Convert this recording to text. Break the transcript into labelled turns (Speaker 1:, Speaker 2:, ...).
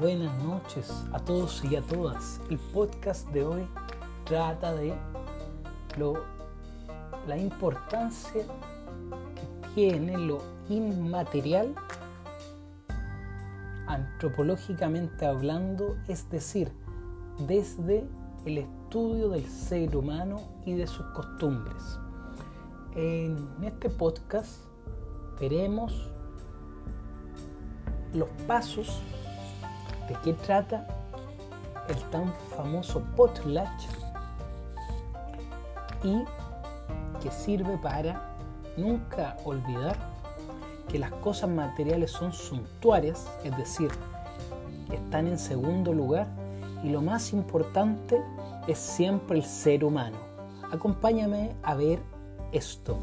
Speaker 1: buenas noches a todos y a todas. El podcast de hoy trata de lo, la importancia que tiene lo inmaterial antropológicamente hablando, es decir, desde el estudio del ser humano y de sus costumbres. En este podcast veremos los pasos de qué trata el tan famoso potlatch y que sirve para nunca olvidar que las cosas materiales son suntuarias, es decir, están en segundo lugar y lo más importante es siempre el ser humano. Acompáñame a ver esto.